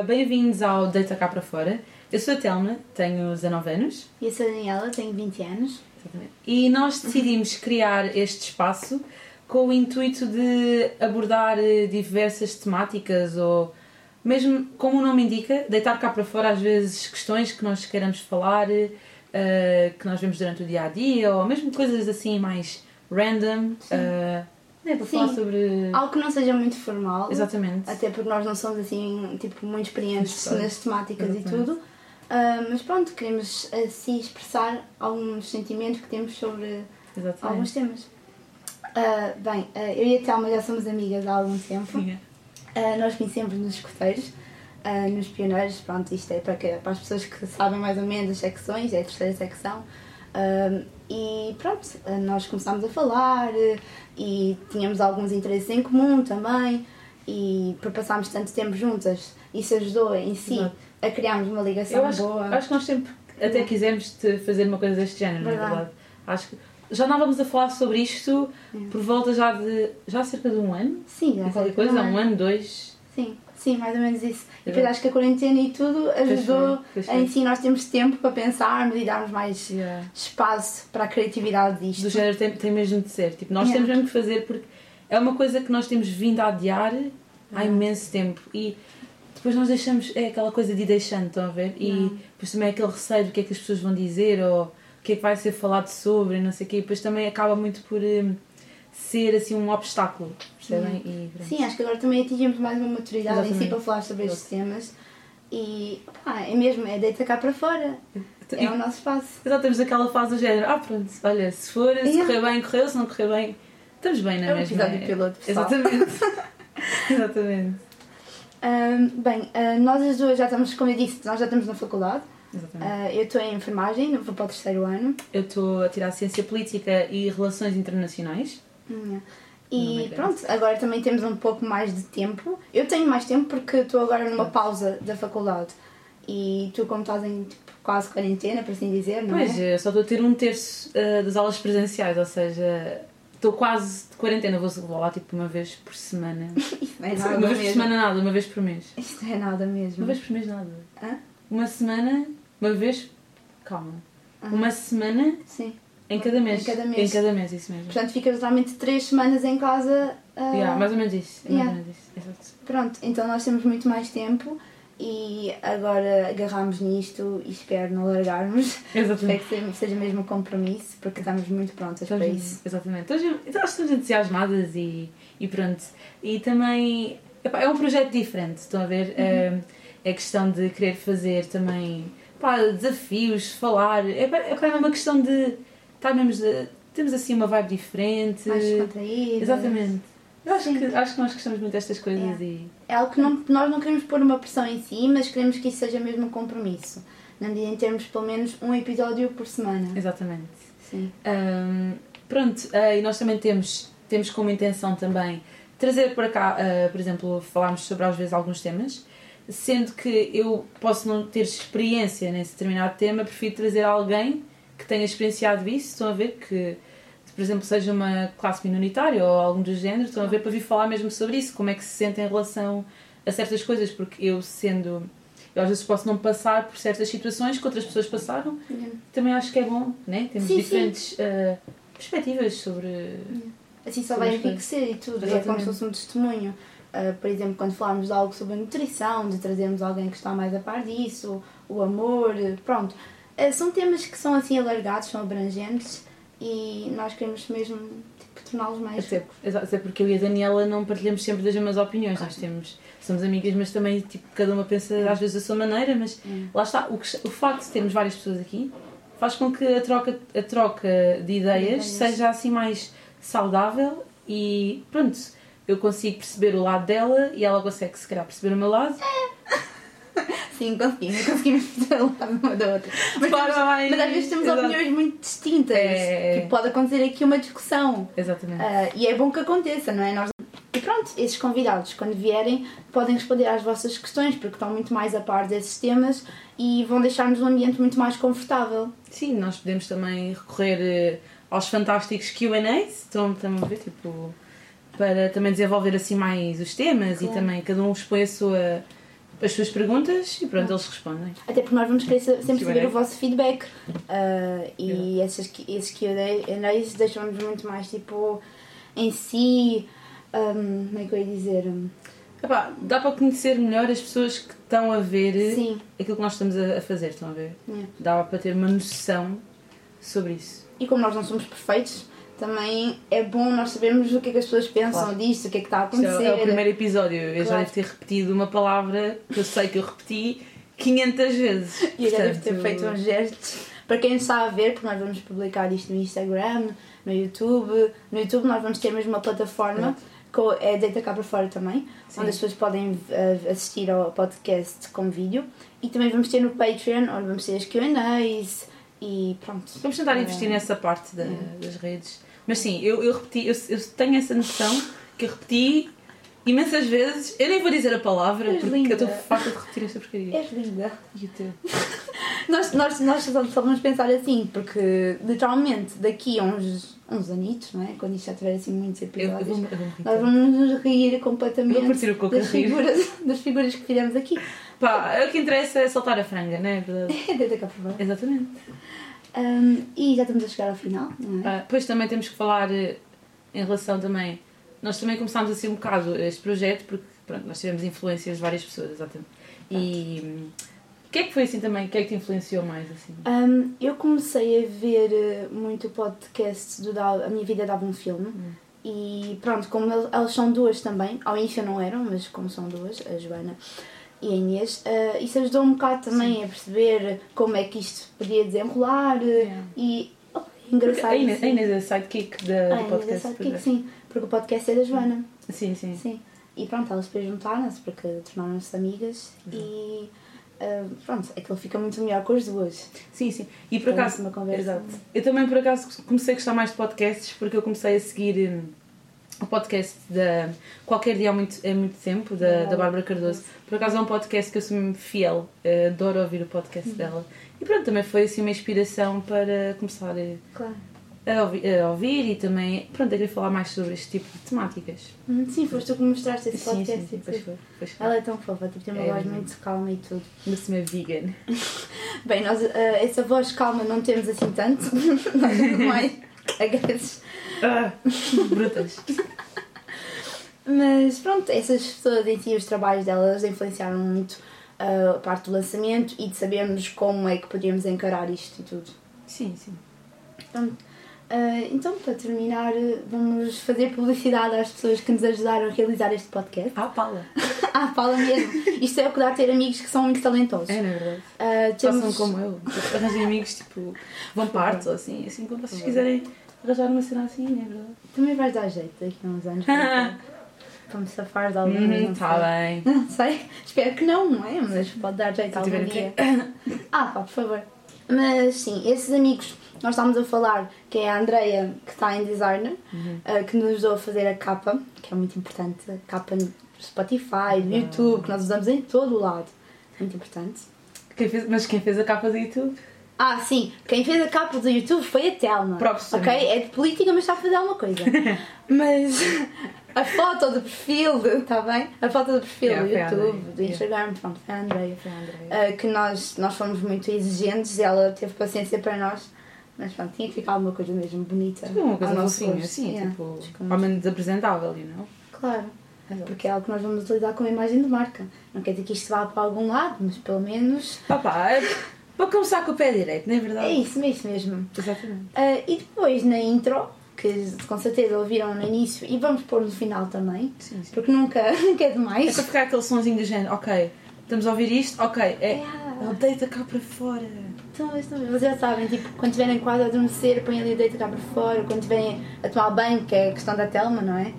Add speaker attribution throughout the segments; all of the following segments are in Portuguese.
Speaker 1: Uh, Bem-vindos ao Deita Cá para Fora. Eu sou a Telma, tenho 19 anos.
Speaker 2: E eu sou a Daniela, tenho 20 anos.
Speaker 1: Exatamente. E nós decidimos criar este espaço com o intuito de abordar eh, diversas temáticas ou mesmo, como o nome indica, deitar cá para fora às vezes questões que nós queiramos falar, uh, que nós vemos durante o dia a dia, ou mesmo coisas assim mais random. Uh, é para
Speaker 2: Sim.
Speaker 1: falar sobre.
Speaker 2: Algo que não seja muito formal.
Speaker 1: Exatamente.
Speaker 2: Até porque nós não somos assim, tipo, muito experientes
Speaker 1: Exato.
Speaker 2: nas temáticas e
Speaker 1: Exatamente.
Speaker 2: tudo. Ah, mas pronto, queremos assim expressar alguns sentimentos que temos sobre
Speaker 1: Exatamente.
Speaker 2: alguns temas. Ah, bem, ah, eu e a Telma já somos amigas há algum tempo. Nós conhecemos nos escoteiros, ah, nos pioneiros, pronto, isto é para, que, para as pessoas que sabem mais ou menos as secções, é a terceira secção. E pronto, nós começámos a falar ah, e tínhamos alguns interesses em comum também e por passarmos tanto tempo juntas, isso ajudou em si
Speaker 1: Exato.
Speaker 2: a criarmos uma ligação
Speaker 1: acho,
Speaker 2: boa.
Speaker 1: acho que nós sempre até quisemos te fazer uma coisa deste género, na
Speaker 2: Verdade.
Speaker 1: verdade. Acho que já andávamos a falar sobre isto por volta já de já há cerca de um ano.
Speaker 2: Sim, já
Speaker 1: e qualquer coisa,
Speaker 2: também.
Speaker 1: um ano, dois.
Speaker 2: Sim, sim, mais ou menos isso. E depois acho que a quarentena e tudo ajudou
Speaker 1: pois
Speaker 2: em si nós temos tempo para pensarmos e darmos mais
Speaker 1: Yeah.
Speaker 2: espaço para a criatividade disto.
Speaker 1: Do género tem, tem mesmo de ser. Tipo, nós
Speaker 2: Yeah.
Speaker 1: temos mesmo que fazer porque é uma coisa que nós temos vindo a adiar há imenso tempo. E depois nós deixamos, é aquela coisa de ir deixando, estão a ver? E depois também é aquele receio do que é que as pessoas vão dizer ou o que é que vai ser falado sobre e não sei o quê. E depois também acaba muito por hum, ser assim um obstáculo, percebem? E pronto.
Speaker 2: Sim, acho que agora também atingimos mais uma maturidade em si
Speaker 1: Exatamente.
Speaker 2: para falar sobre estes temas. E pá, é mesmo, é deita cá para fora.
Speaker 1: E-
Speaker 2: É o nosso espaço.
Speaker 1: Exato, temos aquela fase do género, ah pronto, olha, se for, se
Speaker 2: Yeah.
Speaker 1: correr bem, correu, se não correr bem, estamos bem, não é
Speaker 2: É o
Speaker 1: mesmo?
Speaker 2: episódio piloto, pessoal.
Speaker 1: Exatamente. Exatamente.
Speaker 2: Ahm, bem, ah, nós as duas já estamos, como eu disse, nós já estamos na faculdade.
Speaker 1: Exatamente.
Speaker 2: Ah, eu estou em enfermagem, vou para o terceiro ano.
Speaker 1: Eu estou a tirar Ciência Política e Relações Internacionais. Não
Speaker 2: E pronto, agora também temos um pouco mais de tempo. Eu tenho mais tempo porque estou agora numa pausa da faculdade. E tu, como estás em tipo, quase quarentena, por assim dizer, não
Speaker 1: Pois,
Speaker 2: é?
Speaker 1: eu só estou a ter um terço ah, das aulas presenciais, ou seja, estou quase de quarentena, vou vou lá tipo uma vez por semana.
Speaker 2: Isso não é nada
Speaker 1: uma vez por
Speaker 2: mesmo.
Speaker 1: semana nada, uma vez por mês.
Speaker 2: Isto não é nada mesmo.
Speaker 1: Uma vez por mês nada.
Speaker 2: Hã?
Speaker 1: Uma semana, uma vez, calma. Uma semana
Speaker 2: Sim.
Speaker 1: Em cada mês.
Speaker 2: Em cada mês.
Speaker 1: Em cada mês, isso mesmo.
Speaker 2: Portanto, ficas realmente três semanas em casa. ah,
Speaker 1: Yeah, mais ou menos isso.
Speaker 2: Yeah.
Speaker 1: Mais ou menos isso. Exato.
Speaker 2: Pronto, então nós temos muito mais tempo e agora agarramos nisto e espero não largarmos.
Speaker 1: Exatamente.
Speaker 2: Espero que seja mesmo um compromisso, porque estamos muito prontas para
Speaker 1: Estamos-
Speaker 2: isso.
Speaker 1: Exatamente. Estamos, então, estamos entusiasmadas e, e pronto. E também epá, é um projeto diferente, estão a ver? É, é questão de querer fazer também pá, desafios, falar. É, é, é uma questão de estar mesmo. temos assim uma vibe diferente.
Speaker 2: Mais descontraída.
Speaker 1: Exatamente. Eu acho
Speaker 2: Sim.
Speaker 1: que, acho que nós gostamos muito destas coisas
Speaker 2: Yeah.
Speaker 1: e.
Speaker 2: É algo que não, nós não queremos pôr uma pressão em si, mas queremos que isso seja mesmo um compromisso. Na medida em termos pelo menos um episódio por semana.
Speaker 1: Exatamente.
Speaker 2: Sim.
Speaker 1: Ahm, pronto, ah, e nós também temos, temos como intenção também trazer para cá, ah, por exemplo, falarmos sobre às vezes alguns temas, sendo que eu posso não ter experiência nesse determinado tema, prefiro trazer alguém que tenha experienciado isso, estão a ver que, por exemplo, seja uma classe minoritária ou algum do género, estão a ver para vir falar mesmo sobre isso, como é que se sente em relação a certas coisas, porque eu sendo. Eu às vezes posso não passar por certas situações que outras pessoas passaram, também acho que é bom, né? Temos
Speaker 2: Sim, sim.
Speaker 1: diferentes ah, perspectivas sobre.
Speaker 2: Assim só
Speaker 1: Sobre
Speaker 2: vai enriquecer e tudo. É como
Speaker 1: Exatamente.
Speaker 2: se fosse um testemunho. Ah, por exemplo, quando falarmos de algo sobre a nutrição, de trazermos alguém que está mais a par disso, o amor, pronto. Ah, são temas que são assim alargados, são abrangentes e nós queremos mesmo tipo, torná-los mais.
Speaker 1: Até, até porque eu e a Daniela não partilhamos sempre das mesmas opiniões. Nós temos, somos amigas, mas também tipo, cada uma pensa às vezes da sua maneira. Mas
Speaker 2: Hum.
Speaker 1: lá está, o, que- o facto de termos várias pessoas aqui faz com que a troca, a troca de ideias,
Speaker 2: ideias.
Speaker 1: seja assim mais saudável e pronto. Eu consigo perceber o lado dela e ela consegue, se calhar, perceber o meu lado.
Speaker 2: Sim, conseguimos, conseguimos fazer lado uma da outra. Mas, temos-
Speaker 1: vai-
Speaker 2: mas às vezes temos
Speaker 1: Exato.
Speaker 2: opiniões muito distintas.
Speaker 1: É.
Speaker 2: Tipo, pode acontecer aqui uma discussão.
Speaker 1: Exatamente.
Speaker 2: Ah, e é bom que aconteça, não é? Nós... E pronto, esses convidados, quando vierem, podem responder às vossas questões, porque estão muito mais a par desses temas e vão deixar-nos um ambiente muito mais confortável.
Speaker 1: Sim, nós podemos também recorrer eh, aos fantásticos QAs, estão a ver, tipo, para também desenvolver assim mais os temas e
Speaker 2: Claro.
Speaker 1: também cada um expõe a sua, as suas perguntas e pronto, eles respondem.
Speaker 2: Até porque nós vamos querer sempre saber o vosso feedback. Uh, e esses, esses Q&As deixam-nos muito mais tipo em si. um, como é que eu ia dizer?
Speaker 1: Epá, dá para conhecer melhor as pessoas que estão a ver
Speaker 2: Sim.
Speaker 1: aquilo que nós estamos a, fazer, estão a ver?
Speaker 2: Yeah.
Speaker 1: Dá para ter uma noção sobre isso.
Speaker 2: E como nós não somos perfeitos, também é bom nós sabermos o que é que as pessoas pensam
Speaker 1: Claro.
Speaker 2: disto, o que é que está a acontecer.
Speaker 1: é, é o primeiro episódio, eu já
Speaker 2: Claro.
Speaker 1: devo ter repetido uma palavra que eu sei que eu repeti 500 vezes.
Speaker 2: E eu já devo ter
Speaker 1: Portanto,
Speaker 2: feito uns gestos. Para quem está a ver, porque nós vamos publicar isto no Instagram, no YouTube. No YouTube nós vamos ter mesmo uma plataforma que é Deita Cá para Fora também,
Speaker 1: Sim.
Speaker 2: onde as pessoas podem uh, assistir ao podcast com vídeo. E também vamos ter no Patreon, onde vamos ter as Q&As e pronto.
Speaker 1: Vamos tentar
Speaker 2: É.
Speaker 1: investir nessa parte da- das redes. Mas sim, eu, eu repeti, eu, eu tenho essa noção que eu repeti imensas vezes. Eu nem vou dizer a palavra
Speaker 2: És
Speaker 1: porque
Speaker 2: linda.
Speaker 1: eu estou farta de repetir esta porcaria.
Speaker 2: És linda.
Speaker 1: E o teu?
Speaker 2: Nós, nós, nós só vamos pensar assim, porque literalmente daqui a uns, uns anitos, não é? Quando isto já tiver assim muitos
Speaker 1: Eu, eu
Speaker 2: episódios.
Speaker 1: eu vou me
Speaker 2: Nós vamos nos rir
Speaker 1: Eu
Speaker 2: completamente das figuras, das figuras que fizemos aqui.
Speaker 1: Pá, o que interessa é soltar a franga, não é verdade?
Speaker 2: É deita cá por baixo.
Speaker 1: Exatamente.
Speaker 2: Um, e já estamos a chegar ao final, não é?
Speaker 1: Ah, depois também temos que falar eh, em relação também. Nós também começámos assim um bocado este projeto porque pronto, nós tivemos influências de várias pessoas, exatamente. E hum, o que é que foi assim também? O que é que te influenciou mais assim?
Speaker 2: Um, eu comecei a ver eh, muito o podcast do Dá- A Minha Vida Dava um Filme.
Speaker 1: Hum.
Speaker 2: E pronto, como el- elas são duas também, ao início não eram, mas como são duas, a Joana e a Inês, eh, isso ajudou um bocado também a perceber como é que isto podia desenrolar eh,
Speaker 1: Yeah.
Speaker 2: e oh,
Speaker 1: Porque
Speaker 2: engraçado.
Speaker 1: a Inês, a. Inês é sidekick da,
Speaker 2: Ah,
Speaker 1: do
Speaker 2: Inês é
Speaker 1: podcast.
Speaker 2: sidekick,
Speaker 1: pois é.
Speaker 2: sim, porque o podcast é da Joana.
Speaker 1: Sim, sim.
Speaker 2: Sim. E pronto, elas depois juntaram-se porque tornaram-se amigas e ah, pronto, aquilo fica muito melhor com as duas.
Speaker 1: Sim, sim. E por
Speaker 2: Foi
Speaker 1: acaso,
Speaker 2: uma conversa.
Speaker 1: Exato. Eu também por acaso comecei a gostar mais de podcasts porque eu comecei a seguir hum, o podcast da Qualquer Dia há muito, há muito tempo, da, da Bárbara Cardoso. Por acaso é um podcast que eu sou fiel, eh, adoro ouvir o podcast dela. E pronto, também foi assim uma inspiração para começar a,
Speaker 2: Claro.
Speaker 1: a ouvir, a ouvir e também, pronto, a querer falar mais sobre este tipo de temáticas.
Speaker 2: Hum, Sim, foste tu que me mostraste esse
Speaker 1: Sim,
Speaker 2: podcast.
Speaker 1: sim, sim, pois foi. Pois foi.
Speaker 2: Ela é tão fofa, tipo, tem uma
Speaker 1: É
Speaker 2: voz
Speaker 1: mesmo.
Speaker 2: muito calma e tudo.
Speaker 1: Ainda-se é vegan.
Speaker 2: Bem, nós ah, essa voz calma não temos assim tanto, nós somos mais cagas.
Speaker 1: Ah, brutas.
Speaker 2: Mas pronto, essas pessoas em si, os trabalhos delas influenciaram muito ah, a parte do lançamento e de sabermos como é que podíamos encarar isto e tudo.
Speaker 1: Sim, sim.
Speaker 2: Pronto. Ah, então, para terminar, vamos fazer publicidade às pessoas que nos ajudaram a realizar este podcast.
Speaker 1: Ah, Paula.
Speaker 2: Ah, fala mesmo. Isto é o que dá a ter amigos que são muito talentosos.
Speaker 1: É, na verdade.
Speaker 2: Ah,
Speaker 1: Façam
Speaker 2: temos...
Speaker 1: como eu. Tipo, Arranjem amigos, tipo, vão para arte ou assim. Assim, quando vocês quiserem arranjar uma cena assim, não é verdade?
Speaker 2: Também vais dar jeito daqui a uns anos. para- me safar de algum
Speaker 1: Hum,
Speaker 2: não
Speaker 1: tá
Speaker 2: sei.
Speaker 1: bem.
Speaker 2: Não sei. Espero que não, não é? Mas pode dar jeito algum dia. Ah, pá, por favor. Mas sim, esses amigos, nós estamos a falar que é a Andreia, que está em designer,
Speaker 1: Uhum.
Speaker 2: ah, que nos ajudou a fazer a capa, que é muito importante. A capa no Spotify, no
Speaker 1: Uau.
Speaker 2: YouTube, que nós usamos em todo o lado. Muito importante.
Speaker 1: Quem fez, mas quem fez a capa do YouTube?
Speaker 2: Ah, sim, quem fez a capa do YouTube foi a Telma.
Speaker 1: Próprio
Speaker 2: Ok? É de política, mas sabe fazer alguma coisa. mas a foto do perfil, está bem? A foto do perfil
Speaker 1: Yeah,
Speaker 2: do
Speaker 1: a
Speaker 2: YouTube, do Instagram, pronto, foi a
Speaker 1: a Andrea.
Speaker 2: Uh, que nós, nós fomos muito exigentes e ela teve paciência para nós. Mas pronto, tinha que ficar alguma coisa mesmo bonita.
Speaker 1: Tipo, uma coisa
Speaker 2: gosto.
Speaker 1: assim,
Speaker 2: Yeah.
Speaker 1: tipo, ao menos apresentável, you know?
Speaker 2: Claro, porque é algo que nós vamos utilizar como imagem de marca. Não quer dizer que isto vá para algum lado, mas pelo menos
Speaker 1: Papá, é para começar com o pé direito, não é verdade?
Speaker 2: é isso, é isso mesmo.
Speaker 1: Exatamente.
Speaker 2: Uh, e depois na intro, que com certeza ouviram no início e vamos pôr no final também,
Speaker 1: Sim, sim.
Speaker 2: porque nunca, nunca é
Speaker 1: É
Speaker 2: demais.
Speaker 1: para ficar aquele sonzinho do género, ok, estamos a ouvir isto, ok, é.
Speaker 2: Yeah.
Speaker 1: Oh, deita cá para fora.
Speaker 2: Então, vocês já sabem, tipo, quando estiverem quase a adormecer, põem ali o deito cá para fora, quando estiverem a tomar banho, que é a questão da telma, não é?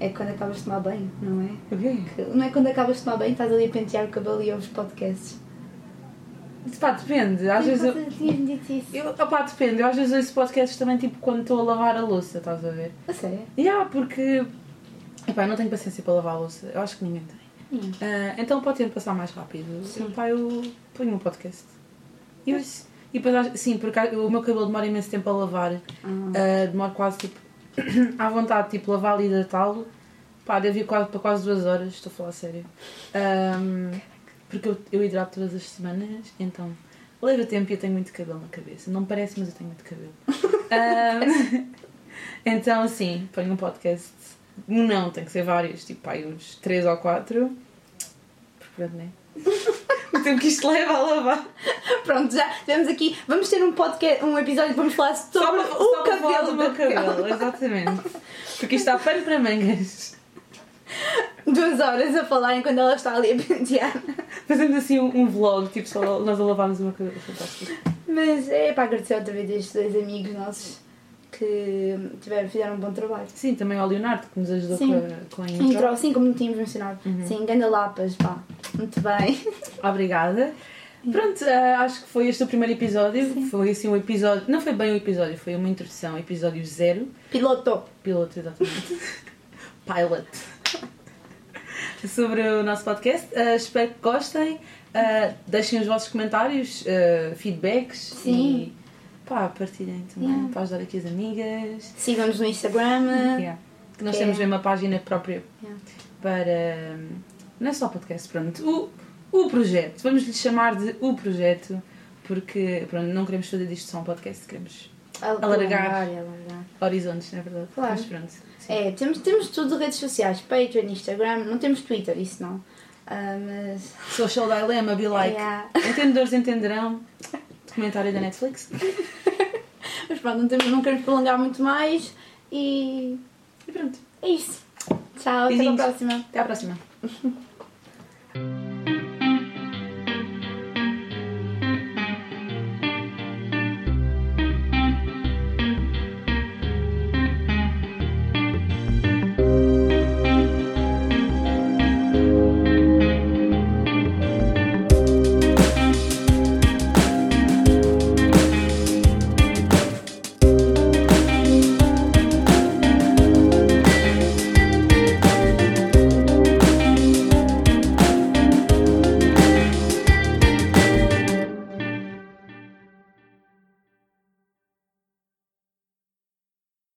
Speaker 2: É quando acabas de tomar banho, não é?
Speaker 1: O quê?
Speaker 2: Que- Não é quando acabas de tomar banho, estás ali a pentear o cabelo e ouves podcasts.
Speaker 1: Pá, depende. Às vezes eu. Eu opá, depende. Eu às vezes ouço podcasts também, tipo, quando estou a lavar a louça, estás a ver?
Speaker 2: A sério?
Speaker 1: Yeah, porque. Epá, eu não tenho paciência para lavar a louça. Eu acho que ninguém tem.
Speaker 2: Hum.
Speaker 1: Ah, então, o tempo passar mais rápido,
Speaker 2: Sim.
Speaker 1: pá, eu ponho um podcast. E, eu, e depois, sim, porque o meu cabelo demora imenso tempo a lavar.
Speaker 2: Ah.
Speaker 1: Ah, demora quase, tipo, à vontade, tipo, lavar e hidratá-lo. Pá, deve ir quase, para quase duas horas, estou a falar a sério. Ahm, porque eu, eu hidrato todas as semanas, então leva tempo e eu tenho muito cabelo na cabeça. Não parece, mas eu tenho muito cabelo. Ahm, então, sim, ponho um podcast. Não, tem que ser vários, tipo aí uns 3 ou 4. Porque pronto, né? O tempo que isto leva a lavar.
Speaker 2: Pronto, já tivemos aqui. Vamos ter um podcast, um episódio que vamos falar
Speaker 1: Só
Speaker 2: sobre
Speaker 1: para,
Speaker 2: o
Speaker 1: só para falar
Speaker 2: cabelo
Speaker 1: do meu
Speaker 2: Raquel.
Speaker 1: cabelo, exatamente. Porque isto está pano para mangas.
Speaker 2: Duas horas a falar enquanto ela está ali a pentear.
Speaker 1: Fazemos assim um, um vlog, tipo, só nós a lavarmos o meu cabelo. Fantástico.
Speaker 2: Mas é para agradecer outra vez a estes dois amigos nossos que tiveram, fizeram um bom trabalho.
Speaker 1: Sim, também ao Leonardo que nos ajudou
Speaker 2: Sim.
Speaker 1: com a, com a intro.
Speaker 2: Intro, assim como tínhamos mencionado.
Speaker 1: Uhum.
Speaker 2: Sim, ganda lapas, pá. Muito bem.
Speaker 1: Obrigada. Pronto, eh, acho que foi este o primeiro episódio. Foi assim um episódio. Não foi bem um episódio, foi uma introdução, episódio zero.
Speaker 2: Piloto.
Speaker 1: Piloto, exatamente. Pilot. Sobre o nosso podcast. Eh, espero que gostem. Eh, deixem os vossos comentários, eh, feedbacks.
Speaker 2: Sim.
Speaker 1: E pá, partilhem também
Speaker 2: Yeah.
Speaker 1: para ajudar aqui as amigas.
Speaker 2: Sigam-nos no Instagram.
Speaker 1: Yeah. Que nós
Speaker 2: Que
Speaker 1: temos
Speaker 2: é-
Speaker 1: mesmo uma página própria
Speaker 2: Yeah.
Speaker 1: para. Não é só podcast, pronto. O, o projeto. Vamos lhe chamar de o projeto, porque pronto, não queremos fazer disto só um podcast, queremos Alargar.
Speaker 2: alargar.
Speaker 1: horizontes, não é verdade?
Speaker 2: Claro.
Speaker 1: Mas pronto. sim.
Speaker 2: É, temos, temos tudo de redes sociais, Patreon, Instagram, não temos Twitter, isso não. Ah, mas.
Speaker 1: Social Dilemma, be like.
Speaker 2: Yeah.
Speaker 1: Entendedores entenderão. Documentário da Netflix.
Speaker 2: Mas pronto, não, temos, não queremos prolongar muito mais e
Speaker 1: E pronto.
Speaker 2: é isso. Tchau, até a
Speaker 1: Beijinhos.
Speaker 2: próxima.
Speaker 1: Até à próxima.